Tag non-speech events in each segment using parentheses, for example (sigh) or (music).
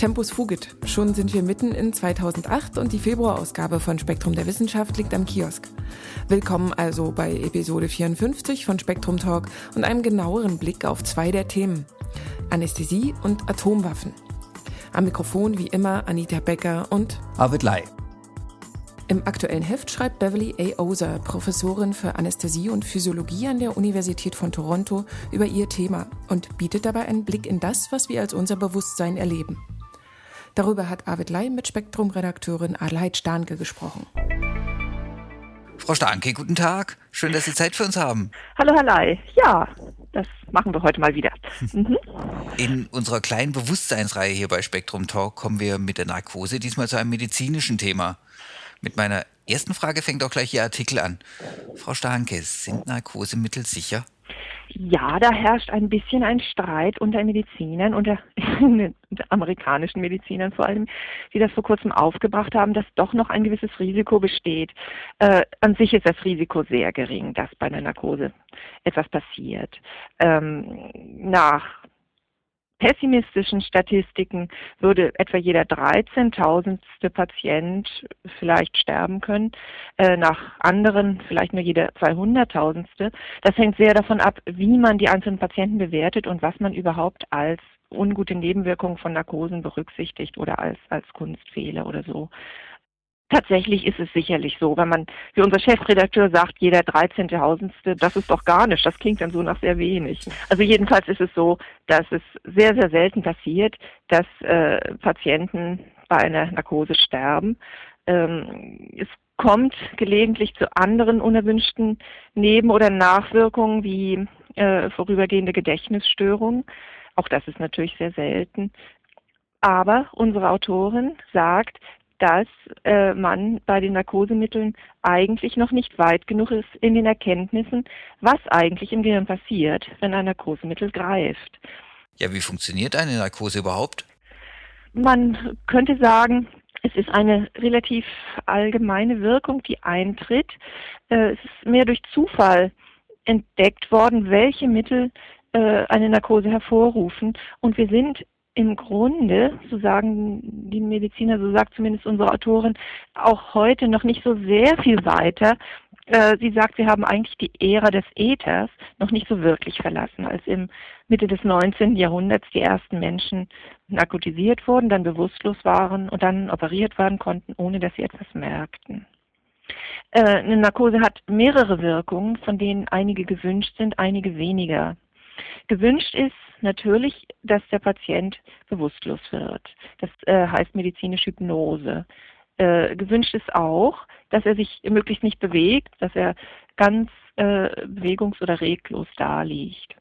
Tempus fugit. Schon sind wir mitten in 2008 und die Februarausgabe von Spektrum der Wissenschaft liegt am Kiosk. Willkommen also bei Episode 54 von Spektrum Talk und einem genaueren Blick auf zwei der Themen. Anästhesie und Atomwaffen. Am Mikrofon wie immer Anita Becker und Arvid Lai. Im aktuellen Heft schreibt Beverly A. Ozer, Professorin für Anästhesie und Physiologie an der Universität von Toronto, über ihr Thema und bietet dabei einen Blick in das, was wir als unser Bewusstsein erleben. Darüber hat Arvid Lai mit Spektrum-Redakteurin Adelheid Stahnke gesprochen. Frau Stahnke, guten Tag. Schön, dass Sie Zeit für uns haben. Hallo, Herr Lai. Ja, das machen wir heute mal wieder. Mhm. In unserer kleinen Bewusstseinsreihe hier bei Spektrum Talk kommen wir mit der Narkose diesmal zu einem medizinischen Thema. Mit meiner ersten Frage fängt auch gleich Ihr Artikel an. Frau Stahnke, sind Narkosemittel sicher? Ja, da herrscht ein bisschen ein Streit unter Medizinern, unter, (laughs) amerikanischen Medizinern vor allem, die das vor kurzem aufgebracht haben, dass doch noch ein gewisses Risiko besteht. Äh, an sich ist das Risiko sehr gering, dass bei einer Narkose etwas passiert. Ähm, nach pessimistischen Statistiken würde etwa jeder 13.000. Patient vielleicht sterben können, äh, nach anderen vielleicht nur jeder 200.000. Das hängt sehr davon ab, wie man die einzelnen Patienten bewertet und was man überhaupt als ungute Nebenwirkungen von Narkosen berücksichtigt oder als, als Kunstfehler oder so. Tatsächlich ist es sicherlich so, wenn man, wie unser Chefredakteur sagt, jeder 13. Tausendste, das ist doch gar nicht, das klingt dann so nach sehr wenig. Also jedenfalls ist es so, dass es sehr, sehr selten passiert, dass äh, Patienten bei einer Narkose sterben. Ähm, es kommt gelegentlich zu anderen unerwünschten Neben- oder Nachwirkungen wie äh, vorübergehende Gedächtnisstörungen. Auch das ist natürlich sehr selten. Aber unsere Autorin sagt, dass äh, man bei den Narkosemitteln eigentlich noch nicht weit genug ist in den Erkenntnissen, was eigentlich im Gehirn passiert, wenn ein Narkosemittel greift. Ja, wie funktioniert eine Narkose überhaupt? Man könnte sagen, es ist eine relativ allgemeine Wirkung, die eintritt. Äh, es ist mehr durch Zufall entdeckt worden, welche Mittel äh, eine Narkose hervorrufen. Und wir sind im Grunde, so sagen die Mediziner, so sagt zumindest unsere Autorin, auch heute noch nicht so sehr viel weiter. Äh, sie sagt, wir haben eigentlich die Ära des Äthers noch nicht so wirklich verlassen, als im Mitte des 19. Jahrhunderts die ersten Menschen narkotisiert wurden, dann bewusstlos waren und dann operiert werden konnten, ohne dass sie etwas merkten. Äh, eine Narkose hat mehrere Wirkungen, von denen einige gewünscht sind, einige weniger. Gewünscht ist natürlich, dass der Patient bewusstlos wird. Das äh, heißt medizinische Hypnose. Äh, gewünscht ist auch, dass er sich möglichst nicht bewegt, dass er ganz äh, bewegungs- oder reglos da liegt.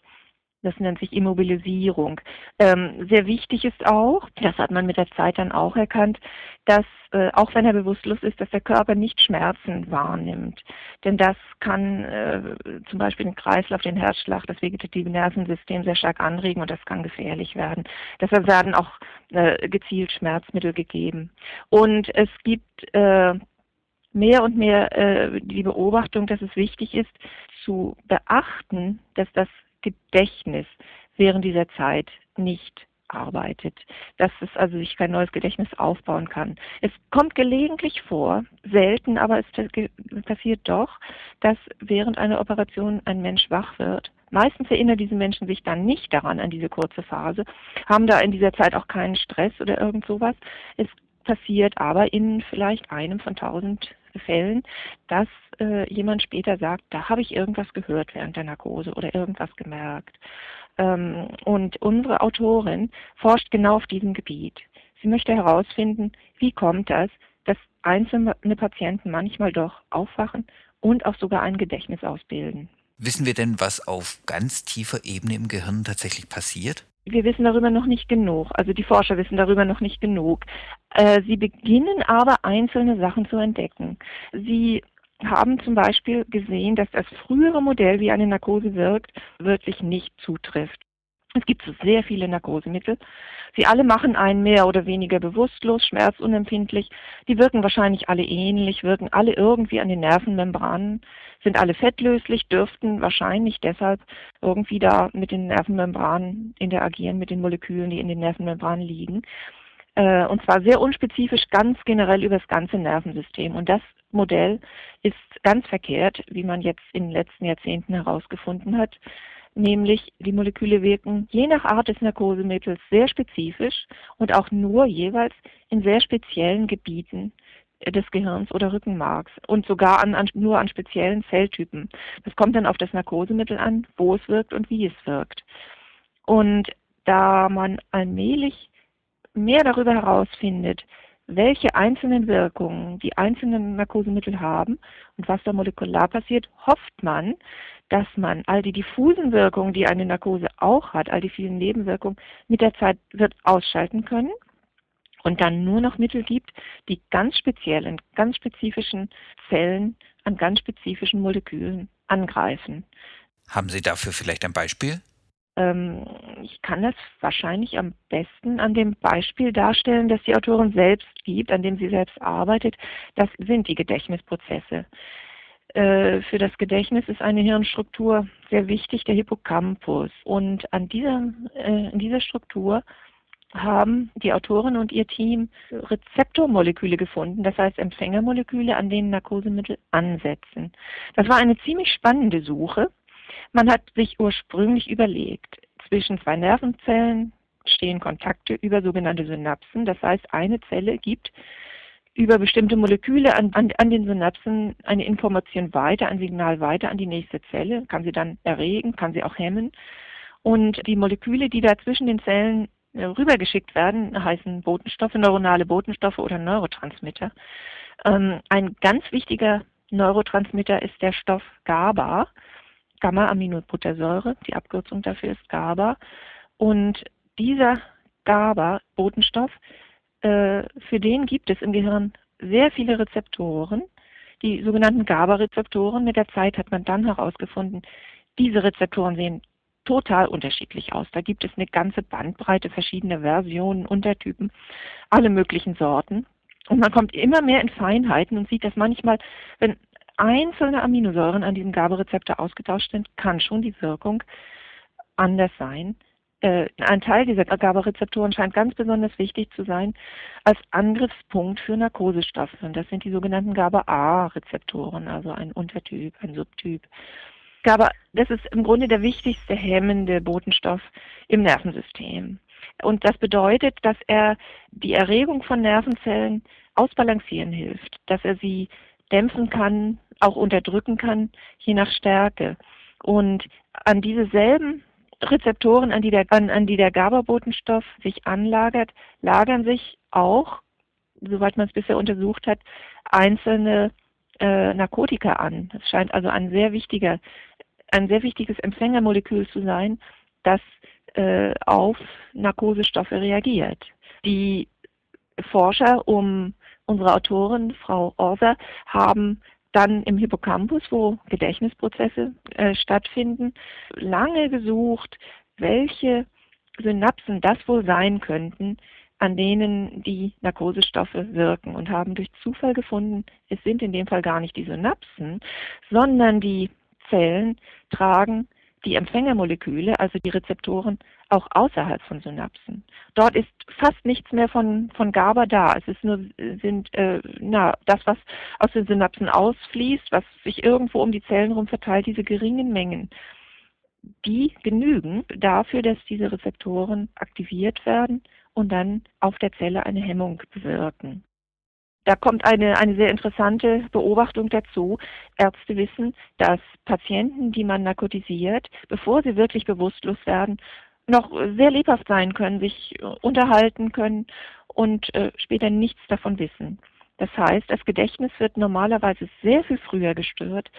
Das nennt sich Immobilisierung. Ähm, sehr wichtig ist auch, das hat man mit der Zeit dann auch erkannt, dass äh, auch wenn er bewusstlos ist, dass der Körper nicht Schmerzen wahrnimmt. Denn das kann äh, zum Beispiel den Kreislauf, den Herzschlag, das vegetative Nervensystem sehr stark anregen und das kann gefährlich werden. Deshalb werden auch äh, gezielt Schmerzmittel gegeben. Und es gibt äh, mehr und mehr äh, die Beobachtung, dass es wichtig ist, zu beachten, dass das Gedächtnis während dieser Zeit nicht arbeitet, dass es also sich kein neues Gedächtnis aufbauen kann. Es kommt gelegentlich vor, selten, aber es passiert doch, dass während einer Operation ein Mensch wach wird. Meistens erinnern diese Menschen sich dann nicht daran, an diese kurze Phase, haben da in dieser Zeit auch keinen Stress oder irgend sowas. Es passiert aber in vielleicht einem von tausend Fällen, dass äh, jemand später sagt, da habe ich irgendwas gehört während der Narkose oder irgendwas gemerkt. Ähm, und unsere Autorin forscht genau auf diesem Gebiet. Sie möchte herausfinden, wie kommt das, dass einzelne Patienten manchmal doch aufwachen und auch sogar ein Gedächtnis ausbilden. Wissen wir denn, was auf ganz tiefer Ebene im Gehirn tatsächlich passiert? wir wissen darüber noch nicht genug. Also die Forscher wissen darüber noch nicht genug. Äh, sie beginnen aber einzelne Sachen zu entdecken. Sie haben zum Beispiel gesehen, dass das frühere Modell, wie eine Narkose wirkt, wirklich nicht zutrifft. Es gibt sehr viele Narkosemittel. Sie alle machen einen mehr oder weniger bewusstlos, schmerzunempfindlich. Die wirken wahrscheinlich alle ähnlich, wirken alle irgendwie an den Nervenmembranen, sind alle fettlöslich, dürften wahrscheinlich deshalb irgendwie da mit den Nervenmembranen interagieren, mit den Molekülen, die in den Nervenmembranen liegen. Äh, und zwar sehr unspezifisch, ganz generell über das ganze Nervensystem. Und das Modell ist ganz verkehrt, wie man jetzt in den letzten Jahrzehnten herausgefunden hat nämlich die Moleküle wirken je nach Art des Narkosemittels sehr spezifisch und auch nur jeweils in sehr speziellen Gebieten des Gehirns oder Rückenmarks und sogar an, an, nur an speziellen Zelltypen. Das kommt dann auf das Narkosemittel an, wo es wirkt und wie es wirkt. Und da man allmählich mehr darüber herausfindet, welche einzelnen Wirkungen die einzelnen Narkosemittel haben und was da molekular passiert, hofft man, dass man all die diffusen Wirkungen, die eine Narkose auch hat, all die vielen Nebenwirkungen, mit der Zeit wird ausschalten können und dann nur noch Mittel gibt, die ganz speziell in ganz spezifischen Zellen an ganz spezifischen Molekülen angreifen. Haben Sie dafür vielleicht ein Beispiel? Ähm, ich kann das wahrscheinlich am besten an dem Beispiel darstellen, das die Autorin selbst gibt, an dem sie selbst arbeitet. Das sind die Gedächtnisprozesse. Äh, für das Gedächtnis ist eine Hirnstruktur sehr wichtig, der Hippocampus. Und an dieser, äh, in dieser Struktur haben die Autorin und ihr Team Rezeptormoleküle gefunden, das heißt Empfängermoleküle, an denen Narkosemittel ansetzen. Das war eine ziemlich spannende Suche. Man hat sich ursprünglich überlegt, zwischen zwei Nervenzellen stehen Kontakte über sogenannte Synapsen. Das heißt, eine Zelle gibt über bestimmte Moleküle an, an, an, den Synapsen eine Information weiter, ein Signal weiter an die nächste Zelle, kann sie dann erregen, kann sie auch hemmen. Und die Moleküle, die da zwischen den Zellen äh, rübergeschickt werden, heißen Botenstoffe, neuronale Botenstoffe oder Neurotransmitter. Ähm, ein ganz wichtiger Neurotransmitter ist der Stoff GABA, Gamma-Aminobuttersäure, die Abkürzung dafür ist GABA. Und dieser GABA-Botenstoff äh, für den gibt es im Gehirn sehr viele Rezeptoren, die sogenannten GABA-Rezeptoren. Mit der Zeit hat man dann herausgefunden, diese Rezeptoren sehen total unterschiedlich aus. Da gibt es eine ganze Bandbreite verschiedener Versionen, Untertypen, alle möglichen Sorten. Und man kommt immer mehr in Feinheiten und sieht, dass manchmal, wenn einzelne Aminosäuren an diesem GABA-Rezeptor ausgetauscht sind, kann schon die Wirkung anders sein äh, ein Teil dieser GABA-Rezeptoren scheint ganz besonders wichtig zu sein als Angriffspunkt für Narkosestoffe. Und das sind die sogenannten GABA-A-Rezeptoren, also ein Untertyp, ein Subtyp. GABA, das ist im Grunde der wichtigste hemmende Botenstoff im Nervensystem. Und das bedeutet, dass er die Erregung von Nervenzellen ausbalancieren hilft, dass er sie dämpfen kann, auch unterdrücken kann, je nach Stärke. Und an diese selben Rezeptoren, an die der, an, an der GABA-Botenstoff sich anlagert, lagern sich auch, soweit man es bisher untersucht hat, einzelne äh, Narkotika an. Es scheint also ein sehr wichtiger, ein sehr wichtiges Empfängermolekül zu sein, das äh, auf Narkosestoffe reagiert. Die Forscher um unsere Autorin, Frau Orser, haben dann im Hippocampus, wo Gedächtnisprozesse äh, stattfinden, lange gesucht, welche Synapsen das wohl sein könnten, an denen die Narkosestoffe wirken und haben durch Zufall gefunden, es sind in dem Fall gar nicht die Synapsen, sondern die Zellen tragen die Empfängermoleküle, also die Rezeptoren, auch außerhalb von Synapsen. Dort ist fast nichts mehr von, von GABA da. Es ist nur sind, äh, na, das, was aus den Synapsen ausfließt, was sich irgendwo um die Zellen herum verteilt, diese geringen Mengen. Die genügen dafür, dass diese Rezeptoren aktiviert werden und dann auf der Zelle eine Hemmung bewirken. Da kommt eine, eine sehr interessante Beobachtung dazu. Ärzte wissen, dass Patienten, die man narkotisiert, bevor sie wirklich bewusstlos werden, noch sehr lebhaft sein können, sich unterhalten können und äh, später nichts davon wissen. Das heißt, das Gedächtnis wird normalerweise sehr viel früher gestört,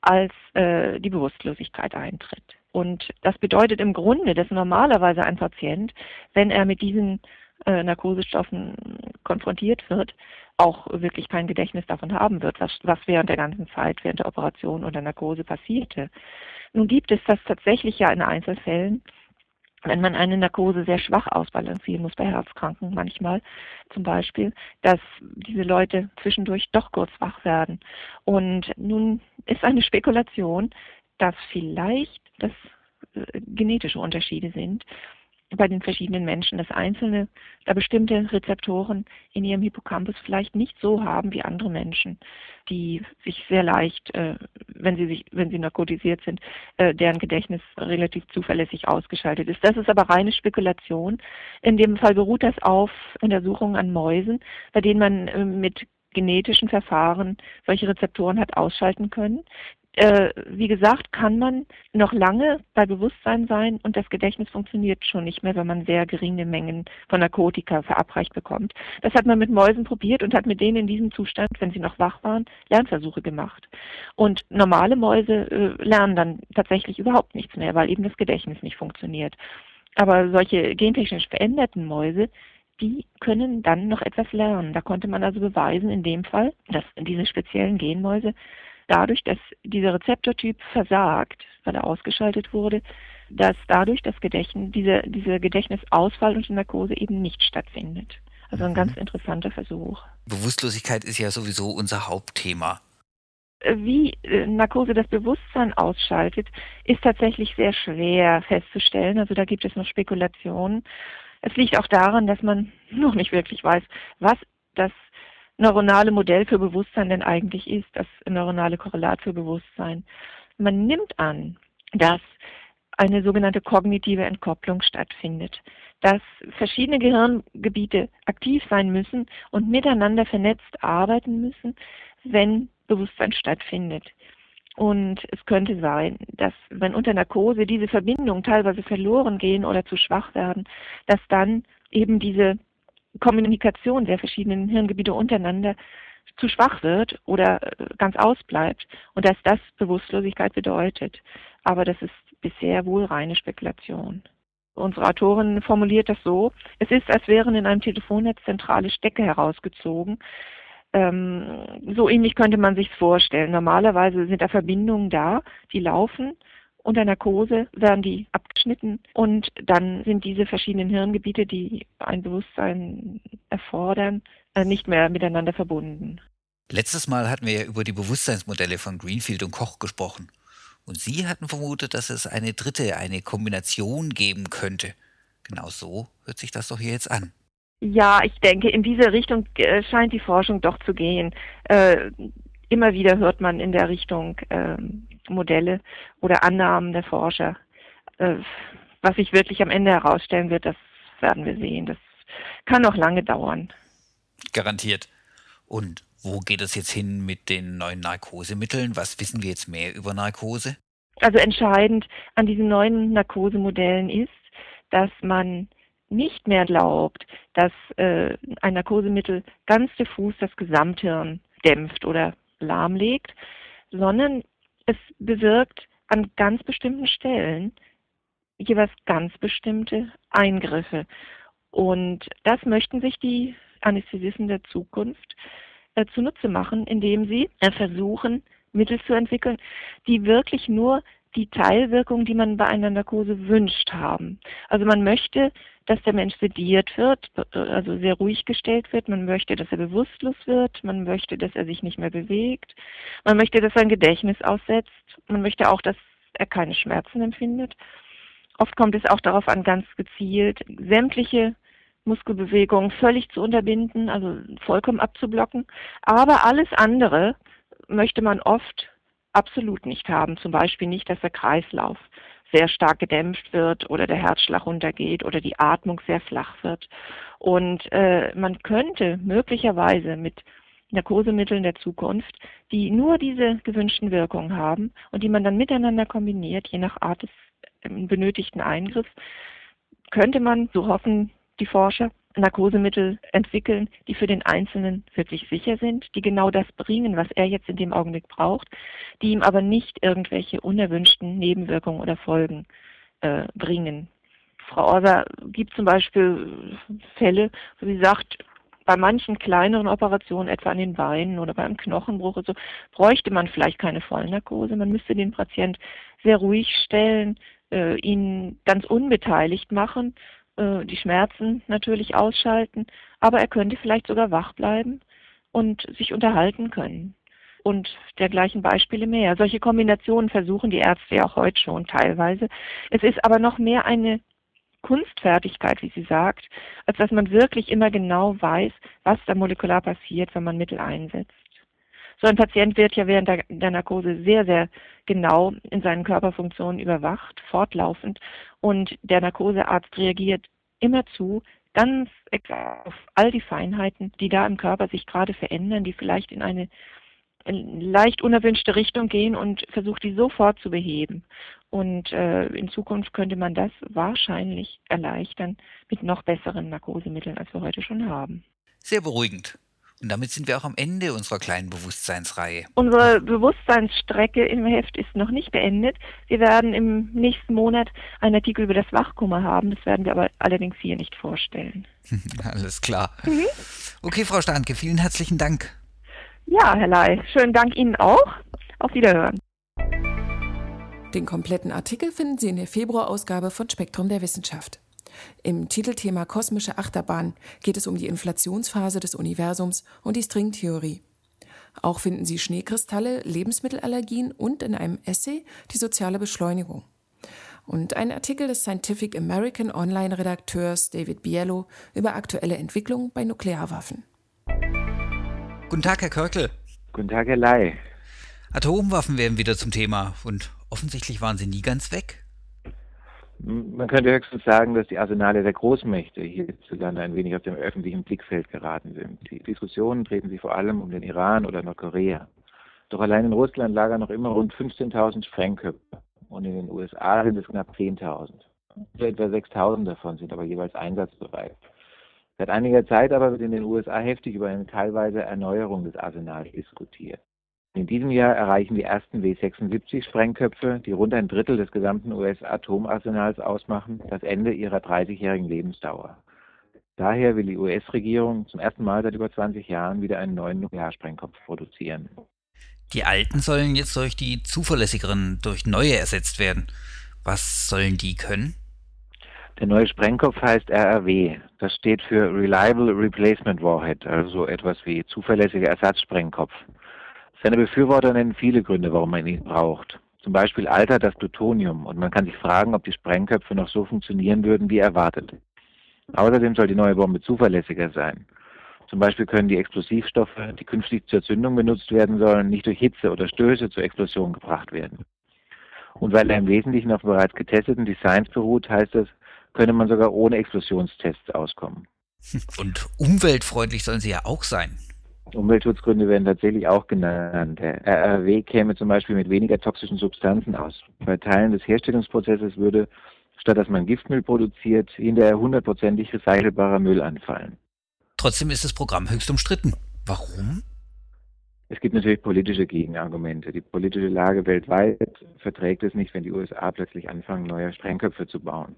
als äh, die Bewusstlosigkeit eintritt. Und das bedeutet im Grunde, dass normalerweise ein Patient, wenn er mit diesen äh, Narkosestoffen konfrontiert wird, auch wirklich kein Gedächtnis davon haben wird, was, was während der ganzen Zeit, während der Operation oder Narkose passierte. Nun gibt es das tatsächlich ja in Einzelfällen, wenn man eine Narkose sehr schwach ausbalancieren muss, bei Herzkranken manchmal zum Beispiel, dass diese Leute zwischendurch doch kurz wach werden. Und nun ist eine Spekulation, dass vielleicht das äh, genetische Unterschiede sind bei den verschiedenen Menschen, dass einzelne da bestimmte Rezeptoren in ihrem Hippocampus vielleicht nicht so haben wie andere Menschen, die sich sehr leicht, äh, wenn sie sich, wenn sie narkotisiert sind, äh, deren Gedächtnis relativ zuverlässig ausgeschaltet ist. Das ist aber reine Spekulation. In dem Fall beruht das auf Untersuchungen an Mäusen, bei denen man äh, mit genetischen Verfahren solche Rezeptoren hat ausschalten können äh, wie gesagt, kann man noch lange bei Bewusstsein sein und das Gedächtnis funktioniert schon nicht mehr, wenn man sehr geringe Mengen von Narkotika verabreicht bekommt. Das hat man mit Mäusen probiert und hat mit denen in diesem Zustand, wenn sie noch wach waren, Lernversuche gemacht. Und normale Mäuse äh, lernen dann tatsächlich überhaupt nichts mehr, weil eben das Gedächtnis nicht funktioniert. Aber solche gentechnisch veränderten Mäuse, die können dann noch etwas lernen. Da konnte man also beweisen, in dem Fall, dass diese speziellen Genmäuse dadurch, dass dieser Rezeptortyp versagt, weil er ausgeschaltet wurde, dass dadurch das Gedächtnis, diese, dieser Gedächtnisausfall und die Narkose eben nicht stattfindet. Also ein mhm. ganz interessanter Versuch. Bewusstlosigkeit ist ja sowieso unser Hauptthema. Wie äh, Narkose das Bewusstsein ausschaltet, ist tatsächlich sehr schwer festzustellen. Also da gibt es noch Spekulationen. Es liegt auch daran, dass man (laughs) noch nicht wirklich weiß, was das neuronale Modell für Bewusstsein denn eigentlich ist, das neuronale Korrelat für Bewusstsein. Man nimmt an, dass eine sogenannte kognitive Entkopplung stattfindet, dass verschiedene Gehirngebiete aktiv sein müssen und miteinander vernetzt arbeiten müssen, wenn Bewusstsein stattfindet. Und es könnte sein, dass wenn unter Narkose diese Verbindungen teilweise verloren gehen oder zu schwach werden, dass dann eben diese Kommunikation der verschiedenen Hirngebiete untereinander zu schwach wird oder äh, ganz ausbleibt und dass das Bewusstlosigkeit bedeutet. Aber das ist bisher wohl reine Spekulation. Unsere Autorin formuliert das so, es ist, als wären in einem Telefonnetz zentrale Stecke herausgezogen. Ähm, so ähnlich könnte man sich vorstellen. Normalerweise sind da Verbindungen da, die laufen unter Narkose werden die abgeschnitten und dann sind diese verschiedenen Hirngebiete, die ein Bewusstsein erfordern, äh, nicht mehr miteinander verbunden. Letztes Mal hatten wir ja über die Bewusstseinsmodelle von Greenfield und Koch gesprochen. Und Sie hatten vermutet, dass es eine dritte, eine Kombination geben könnte. Genau so hört sich das doch hier jetzt an. Ja, ich denke, in diese Richtung äh, scheint die Forschung doch zu gehen. Äh, immer wieder hört man in der Richtung ähm, Modelle oder Annahmen der Forscher. Äh, was sich wirklich am Ende herausstellen wird, das werden wir sehen. Das kann noch lange dauern. Garantiert. Und wo geht es jetzt hin mit den neuen Narkosemitteln? Was wissen wir jetzt mehr über Narkose? Also entscheidend an diesen neuen Narkosemodellen ist, dass man nicht mehr glaubt, dass äh, ein Narkosemittel ganz diffus das Gesamthirn dämpft oder lahmlegt, sondern es bewirkt an ganz bestimmten Stellen jeweils ganz bestimmte Eingriffe. Und das möchten sich die Anästhesisten der Zukunft äh, zunutze machen, indem sie äh, versuchen, Mittel zu entwickeln, die wirklich nur die Teilwirkung, die man bei einer Narkose wünscht, haben. Also man möchte, dass der Mensch sediert wird, also sehr ruhig gestellt wird. Man möchte, dass er bewusstlos wird. Man möchte, dass er sich nicht mehr bewegt. Man möchte, dass sein Gedächtnis aussetzt. Man möchte auch, dass er keine Schmerzen empfindet. Oft kommt es auch darauf an, ganz gezielt sämtliche Muskelbewegungen völlig zu unterbinden, also vollkommen abzublocken. Aber alles andere möchte man oft absolut nicht haben. Zum Beispiel nicht, dass der Kreislauf sehr stark gedämpft wird oder der Herzschlag runtergeht oder die Atmung sehr flach wird. Und äh, man könnte möglicherweise mit Narkosemitteln der Zukunft, die nur diese gewünschten Wirkungen haben und die man dann miteinander kombiniert, je nach Art des ähm, benötigten Eingriffs, könnte man, so hoffen die Forscher, Narkosemittel entwickeln, die für den Einzelnen wirklich sicher sind, die genau das bringen, was er jetzt in dem Augenblick braucht, die ihm aber nicht irgendwelche unerwünschten Nebenwirkungen oder Folgen äh, bringen. Frau Orser gibt zum Beispiel Fälle, wo sie sagt, bei manchen kleineren Operationen, etwa an den Beinen oder beim Knochenbruch und so, bräuchte man vielleicht keine Vollnarkose. Man müsste den Patient sehr ruhig stellen, äh, ihn ganz unbeteiligt machen, äh, die Schmerzen natürlich ausschalten, aber er könnte vielleicht sogar wach bleiben und sich unterhalten können. Und dergleichen Beispiele mehr. Solche Kombinationen versuchen die Ärzte ja auch heute schon teilweise. Es ist aber noch mehr eine Kunstfertigkeit, wie sie sagt, als dass man wirklich immer genau weiß, was da molekular passiert, wenn man Mittel einsetzt. So ein Patient wird ja während der, der Narkose sehr, sehr genau in seinen Körperfunktionen überwacht, fortlaufend. Und der Narkosearzt reagiert immer zu, ganz auf all die Feinheiten, die da im Körper sich gerade verändern, die vielleicht in eine leicht unerwünschte Richtung gehen und versucht, die sofort zu beheben. Und äh, in Zukunft könnte man das wahrscheinlich erleichtern mit noch besseren Narkosemitteln, als wir heute schon haben. Sehr beruhigend. Und damit sind wir auch am Ende unserer kleinen Bewusstseinsreihe. Unsere Bewusstseinsstrecke im Heft ist noch nicht beendet. Wir werden im nächsten Monat einen Artikel über das Wachkummer haben. Das werden wir aber allerdings hier nicht vorstellen. (laughs) Alles klar. Mhm. Okay, Frau Starnke, vielen herzlichen Dank. Ja, Herr Ley, schönen Dank Ihnen auch. Auf Wiederhören. Den kompletten Artikel finden Sie in der Februarausgabe von Spektrum der Wissenschaft. Im Titelthema Kosmische Achterbahn geht es um die Inflationsphase des Universums und die Stringtheorie. Auch finden Sie Schneekristalle, Lebensmittelallergien und in einem Essay die soziale Beschleunigung. Und ein Artikel des Scientific American Online-Redakteurs David Biello über aktuelle Entwicklungen bei Nuklearwaffen. Guten Tag, Herr Körkel. Guten Tag, Herr Lai. Atomwaffen werden wieder zum Thema und offensichtlich waren sie nie ganz weg. Man könnte höchstens sagen, dass die Arsenale der Großmächte hierzulande ein wenig aus dem öffentlichen Blickfeld geraten sind. Die Diskussionen treten sich vor allem um den Iran oder Nordkorea. Doch allein in Russland lagern noch immer rund 15.000 Sprengköpfe und in den USA sind es knapp 10.000. Etwa 6.000 davon sind aber jeweils einsatzbereit. Seit einiger Zeit aber wird in den USA heftig über eine teilweise Erneuerung des Arsenals diskutiert. In diesem Jahr erreichen die ersten W-76-Sprengköpfe, die rund ein Drittel des gesamten US-Atomarsenals ausmachen, das Ende ihrer 30-jährigen Lebensdauer. Daher will die US-Regierung zum ersten Mal seit über 20 Jahren wieder einen neuen Nuklearsprengkopf produzieren. Die alten sollen jetzt durch die zuverlässigeren, durch neue ersetzt werden. Was sollen die können? Der neue Sprengkopf heißt RRW. Das steht für Reliable Replacement Warhead, also etwas wie zuverlässiger Ersatzsprengkopf. Seine Befürworter nennen viele Gründe, warum man ihn braucht. Zum Beispiel altert das Plutonium und man kann sich fragen, ob die Sprengköpfe noch so funktionieren würden wie erwartet. Außerdem soll die neue Bombe zuverlässiger sein. Zum Beispiel können die Explosivstoffe, die künftig zur Zündung benutzt werden sollen, nicht durch Hitze oder Stöße zur Explosion gebracht werden. Und weil er im Wesentlichen auf bereits getesteten Designs beruht, heißt es, könne man sogar ohne Explosionstests auskommen. Und umweltfreundlich sollen sie ja auch sein. Umweltschutzgründe werden tatsächlich auch genannt. Der RRW käme zum Beispiel mit weniger toxischen Substanzen aus. Bei Teilen des Herstellungsprozesses würde, statt dass man Giftmüll produziert, hinterher hundertprozentig recycelbarer Müll anfallen. Trotzdem ist das Programm höchst umstritten. Warum? Es gibt natürlich politische Gegenargumente. Die politische Lage weltweit verträgt es nicht, wenn die USA plötzlich anfangen, neue Sprengköpfe zu bauen.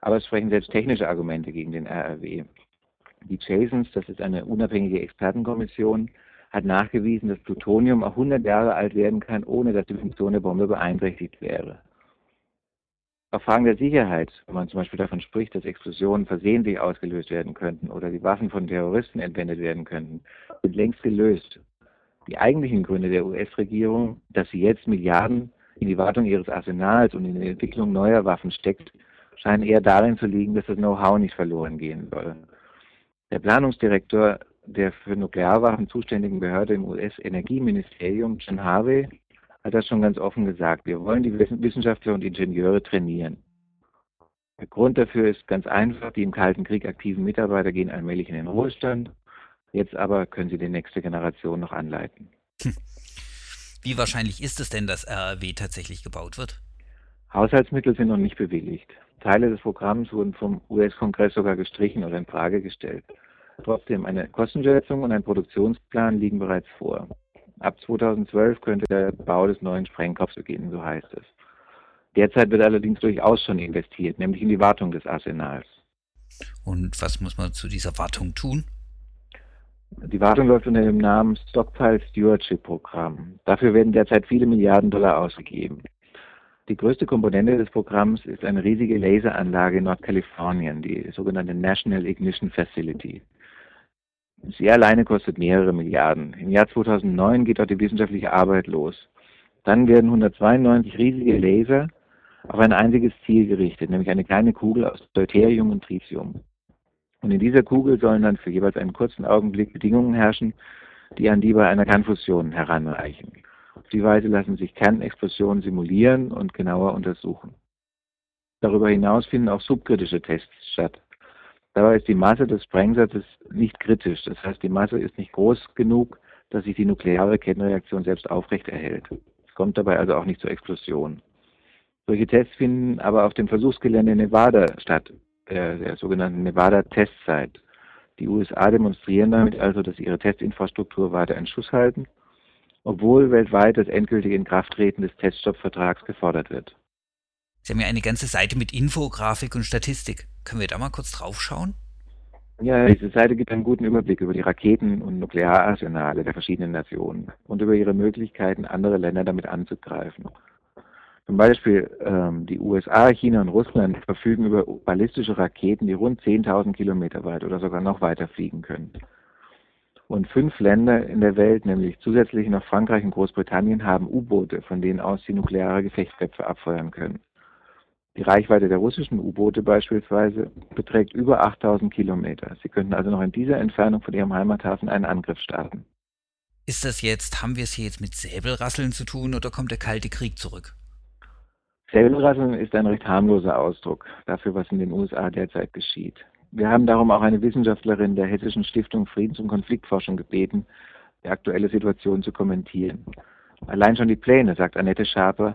Aber es sprechen selbst technische Argumente gegen den RRW. Die Jasons, das ist eine unabhängige Expertenkommission, hat nachgewiesen, dass Plutonium auch 100 Jahre alt werden kann, ohne dass die Funktion der Bombe beeinträchtigt wäre. Auf Fragen der Sicherheit, wenn man zum Beispiel davon spricht, dass Explosionen versehentlich ausgelöst werden könnten oder die Waffen von Terroristen entwendet werden könnten, sind längst gelöst. Die eigentlichen Gründe der US-Regierung, dass sie jetzt Milliarden in die Wartung ihres Arsenals und in die Entwicklung neuer Waffen steckt, scheinen eher darin zu liegen, dass das Know-how nicht verloren gehen soll. Der Planungsdirektor der für Nuklearwaffen zuständigen Behörde im US-Energieministerium, John Harvey, hat das schon ganz offen gesagt. Wir wollen die Wissenschaftler und Ingenieure trainieren. Der Grund dafür ist ganz einfach. Die im Kalten Krieg aktiven Mitarbeiter gehen allmählich in den Ruhestand. Jetzt aber können sie die nächste Generation noch anleiten. Wie wahrscheinlich ist es denn, dass RAW tatsächlich gebaut wird? Haushaltsmittel sind noch nicht bewilligt. Teile des Programms wurden vom US-Kongress sogar gestrichen oder in Frage gestellt. Trotzdem, eine Kostenschätzung und ein Produktionsplan liegen bereits vor. Ab 2012 könnte der Bau des neuen Sprengkopfs beginnen, so heißt es. Derzeit wird allerdings durchaus schon investiert, nämlich in die Wartung des Arsenals. Und was muss man zu dieser Wartung tun? Die Wartung läuft unter dem Namen Stockpile Stewardship Programm. Dafür werden derzeit viele Milliarden Dollar ausgegeben. Die größte Komponente des Programms ist eine riesige Laseranlage in Nordkalifornien, die sogenannte National Ignition Facility. Sie alleine kostet mehrere Milliarden. Im Jahr 2009 geht dort die wissenschaftliche Arbeit los. Dann werden 192 riesige Laser auf ein einziges Ziel gerichtet, nämlich eine kleine Kugel aus Deuterium und Tritium. Und in dieser Kugel sollen dann für jeweils einen kurzen Augenblick Bedingungen herrschen, die an die bei einer Kernfusion heranreichen. Auf die Weise lassen sich Kernexplosionen simulieren und genauer untersuchen. Darüber hinaus finden auch subkritische Tests statt. Dabei ist die Masse des Sprengsatzes nicht kritisch. Das heißt, die Masse ist nicht groß genug, dass sich die nukleare Kettenreaktion selbst aufrechterhält. Es kommt dabei also auch nicht zur Explosion. Solche Tests finden aber auf dem Versuchsgelände Nevada statt, der, der sogenannten Nevada Testsite. Die USA demonstrieren damit also, dass ihre Testinfrastruktur weiter in Schuss halten, obwohl weltweit das endgültige Inkrafttreten des Teststoppvertrags gefordert wird. Sie haben ja eine ganze Seite mit Infografik und Statistik. Können wir da mal kurz draufschauen? Ja, diese Seite gibt einen guten Überblick über die Raketen- und Nukleararsenale der verschiedenen Nationen und über ihre Möglichkeiten, andere Länder damit anzugreifen. Zum Beispiel ähm, die USA, China und Russland verfügen über ballistische Raketen, die rund 10.000 Kilometer weit oder sogar noch weiter fliegen können. Und fünf Länder in der Welt, nämlich zusätzlich noch Frankreich und Großbritannien, haben U-Boote, von denen aus sie nukleare Gefechtsköpfe abfeuern können. Die Reichweite der russischen U-Boote beispielsweise beträgt über 8000 Kilometer. Sie könnten also noch in dieser Entfernung von ihrem Heimathafen einen Angriff starten. Ist das jetzt, haben wir es hier jetzt mit Säbelrasseln zu tun oder kommt der Kalte Krieg zurück? Säbelrasseln ist ein recht harmloser Ausdruck dafür, was in den USA derzeit geschieht. Wir haben darum auch eine Wissenschaftlerin der Hessischen Stiftung Friedens- und Konfliktforschung gebeten, die aktuelle Situation zu kommentieren. Allein schon die Pläne, sagt Annette Schaper,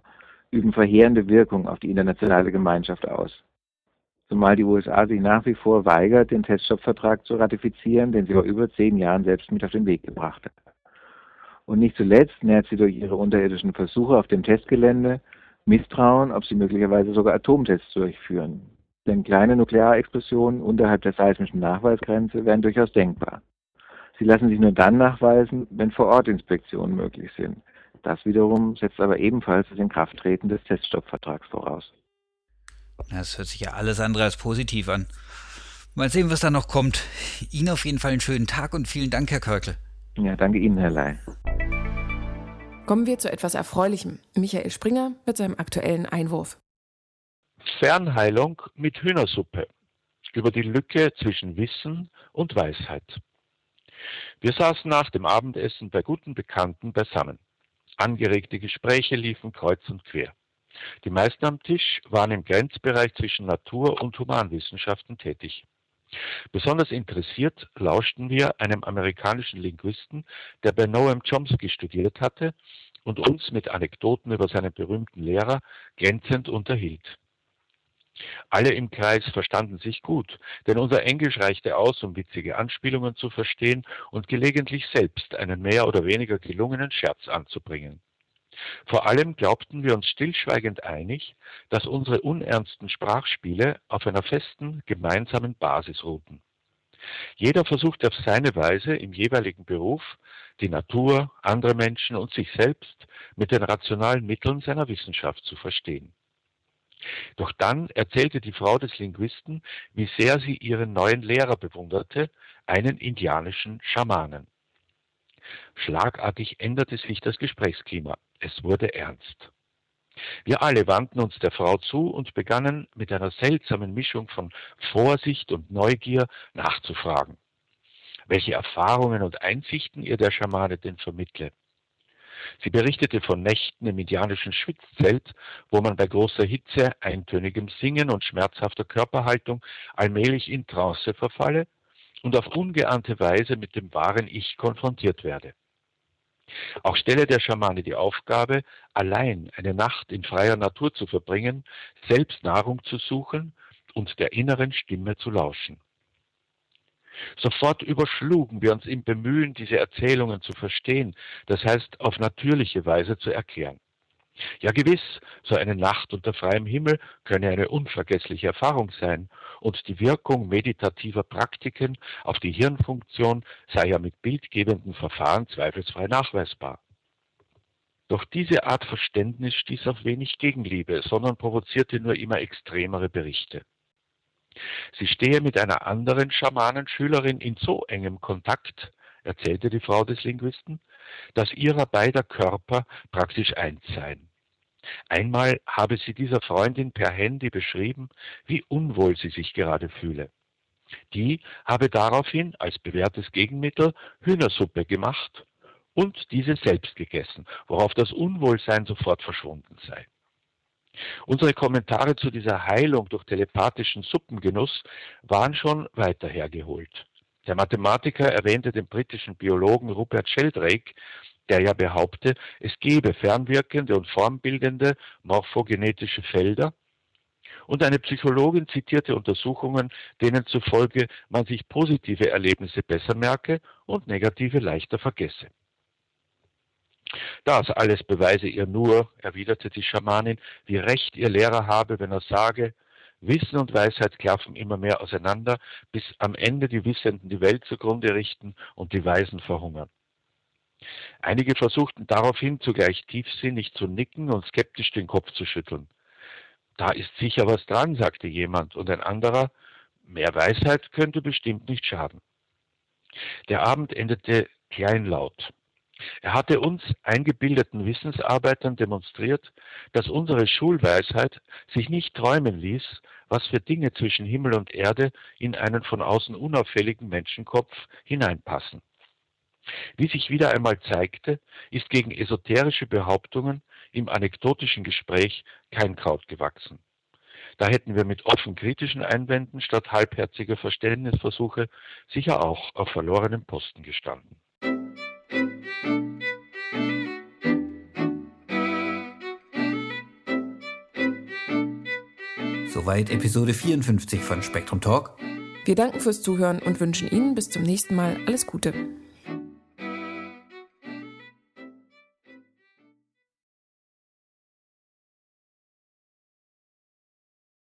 üben verheerende Wirkung auf die internationale Gemeinschaft aus. Zumal die USA sich nach wie vor weigert, den Teststoppvertrag zu ratifizieren, den sie vor über zehn Jahren selbst mit auf den Weg gebracht hat. Und nicht zuletzt nährt sie durch ihre unterirdischen Versuche auf dem Testgelände Misstrauen, ob sie möglicherweise sogar Atomtests durchführen. Denn kleine Nuklearexplosionen unterhalb der seismischen Nachweisgrenze wären durchaus denkbar. Sie lassen sich nur dann nachweisen, wenn vor Ort Inspektionen möglich sind. Das wiederum setzt aber ebenfalls das Inkrafttreten des Teststoppvertrags voraus. Das hört sich ja alles andere als positiv an. Mal sehen, was da noch kommt. Ihnen auf jeden Fall einen schönen Tag und vielen Dank, Herr Körkel. Ja, danke Ihnen, Herr Ley. Kommen wir zu etwas Erfreulichem. Michael Springer mit seinem aktuellen Einwurf. Fernheilung mit Hühnersuppe. Über die Lücke zwischen Wissen und Weisheit. Wir saßen nach dem Abendessen bei guten Bekannten beisammen. Angeregte Gespräche liefen kreuz und quer. Die meisten am Tisch waren im Grenzbereich zwischen Natur- und Humanwissenschaften tätig. Besonders interessiert lauschten wir einem amerikanischen Linguisten, der bei Noam Chomsky studiert hatte und uns mit Anekdoten über seinen berühmten Lehrer glänzend unterhielt. Alle im Kreis verstanden sich gut, denn unser Englisch reichte aus, um witzige Anspielungen zu verstehen und gelegentlich selbst einen mehr oder weniger gelungenen Scherz anzubringen. Vor allem glaubten wir uns stillschweigend einig, dass unsere unernsten Sprachspiele auf einer festen, gemeinsamen Basis ruhten. Jeder versuchte auf seine Weise im jeweiligen Beruf die Natur, andere Menschen und sich selbst mit den rationalen Mitteln seiner Wissenschaft zu verstehen. Doch dann erzählte die Frau des Linguisten, wie sehr sie ihren neuen Lehrer bewunderte, einen indianischen Schamanen. Schlagartig änderte sich das Gesprächsklima. Es wurde ernst. Wir alle wandten uns der Frau zu und begannen mit einer seltsamen Mischung von Vorsicht und Neugier nachzufragen, welche Erfahrungen und Einsichten ihr der Schamane denn vermittle. Sie berichtete von Nächten im indianischen Schwitzzelt, wo man bei großer Hitze, eintönigem Singen und schmerzhafter Körperhaltung allmählich in Trance verfalle und auf ungeahnte Weise mit dem wahren Ich konfrontiert werde. Auch stelle der Schamane die Aufgabe, allein eine Nacht in freier Natur zu verbringen, selbst Nahrung zu suchen und der inneren Stimme zu lauschen. Sofort überschlugen wir uns im Bemühen, diese Erzählungen zu verstehen, das heißt auf natürliche Weise zu erklären. Ja gewiss, so eine Nacht unter freiem Himmel könne eine unvergessliche Erfahrung sein, und die Wirkung meditativer Praktiken auf die Hirnfunktion sei ja mit bildgebenden Verfahren zweifelsfrei nachweisbar. Doch diese Art Verständnis stieß auf wenig Gegenliebe, sondern provozierte nur immer extremere Berichte. Sie stehe mit einer anderen Schamanenschülerin in so engem Kontakt, erzählte die Frau des Linguisten, dass ihrer beider Körper praktisch eins seien. Einmal habe sie dieser Freundin per Handy beschrieben, wie unwohl sie sich gerade fühle. Die habe daraufhin als bewährtes Gegenmittel Hühnersuppe gemacht und diese selbst gegessen, worauf das Unwohlsein sofort verschwunden sei. Unsere Kommentare zu dieser Heilung durch telepathischen Suppengenuss waren schon weiter hergeholt. Der Mathematiker erwähnte den britischen Biologen Rupert Sheldrake, der ja behaupte, es gebe fernwirkende und formbildende morphogenetische Felder, und eine Psychologin zitierte Untersuchungen, denen zufolge man sich positive Erlebnisse besser merke und negative leichter vergesse. Das alles beweise ihr nur, erwiderte die Schamanin, wie recht ihr Lehrer habe, wenn er sage, Wissen und Weisheit klaffen immer mehr auseinander, bis am Ende die Wissenden die Welt zugrunde richten und die Weisen verhungern. Einige versuchten daraufhin zugleich tiefsinnig zu nicken und skeptisch den Kopf zu schütteln. Da ist sicher was dran, sagte jemand, und ein anderer, mehr Weisheit könnte bestimmt nicht schaden. Der Abend endete kleinlaut. Er hatte uns eingebildeten Wissensarbeitern demonstriert, dass unsere Schulweisheit sich nicht träumen ließ, was für Dinge zwischen Himmel und Erde in einen von außen unauffälligen Menschenkopf hineinpassen. Wie sich wieder einmal zeigte, ist gegen esoterische Behauptungen im anekdotischen Gespräch kein Kraut gewachsen. Da hätten wir mit offen kritischen Einwänden statt halbherziger Verständnisversuche sicher auch auf verlorenem Posten gestanden. Soweit Episode 54 von Spektrum Talk. Wir danken fürs Zuhören und wünschen Ihnen bis zum nächsten Mal alles Gute.